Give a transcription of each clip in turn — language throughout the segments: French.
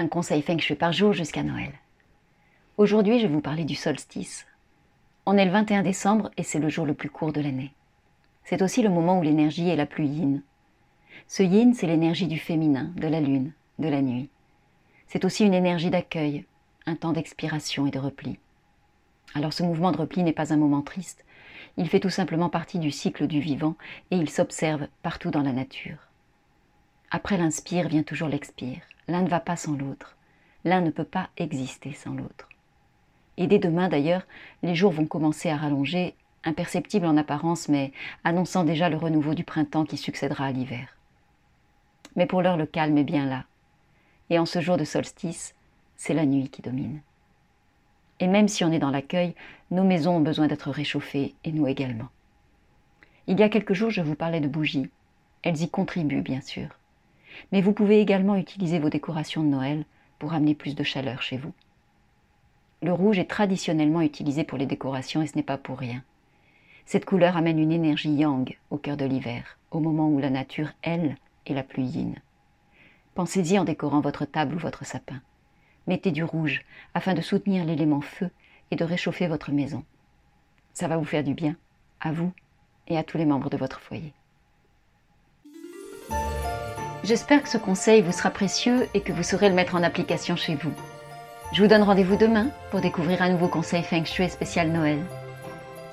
Un conseil feng shui par jour jusqu'à Noël. Aujourd'hui, je vais vous parler du solstice. On est le 21 décembre et c'est le jour le plus court de l'année. C'est aussi le moment où l'énergie est la plus yin. Ce yin, c'est l'énergie du féminin, de la lune, de la nuit. C'est aussi une énergie d'accueil, un temps d'expiration et de repli. Alors ce mouvement de repli n'est pas un moment triste, il fait tout simplement partie du cycle du vivant et il s'observe partout dans la nature. Après l'inspire vient toujours l'expire. L'un ne va pas sans l'autre. L'un ne peut pas exister sans l'autre. Et dès demain d'ailleurs, les jours vont commencer à rallonger, imperceptibles en apparence, mais annonçant déjà le renouveau du printemps qui succédera à l'hiver. Mais pour l'heure, le calme est bien là. Et en ce jour de solstice, c'est la nuit qui domine. Et même si on est dans l'accueil, nos maisons ont besoin d'être réchauffées, et nous également. Il y a quelques jours, je vous parlais de bougies. Elles y contribuent, bien sûr mais vous pouvez également utiliser vos décorations de Noël pour amener plus de chaleur chez vous. Le rouge est traditionnellement utilisé pour les décorations et ce n'est pas pour rien. Cette couleur amène une énergie yang au cœur de l'hiver, au moment où la nature, elle, est la plus yin. Pensez-y en décorant votre table ou votre sapin. Mettez du rouge afin de soutenir l'élément feu et de réchauffer votre maison. Ça va vous faire du bien, à vous et à tous les membres de votre foyer. J'espère que ce conseil vous sera précieux et que vous saurez le mettre en application chez vous. Je vous donne rendez-vous demain pour découvrir un nouveau conseil Feng Shui spécial Noël.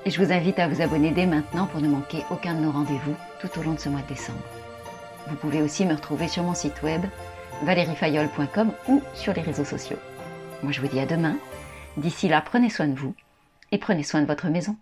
Et je vous invite à vous abonner dès maintenant pour ne manquer aucun de nos rendez-vous tout au long de ce mois de décembre. Vous pouvez aussi me retrouver sur mon site web valeriefayol.com ou sur les réseaux sociaux. Moi je vous dis à demain. D'ici là, prenez soin de vous et prenez soin de votre maison.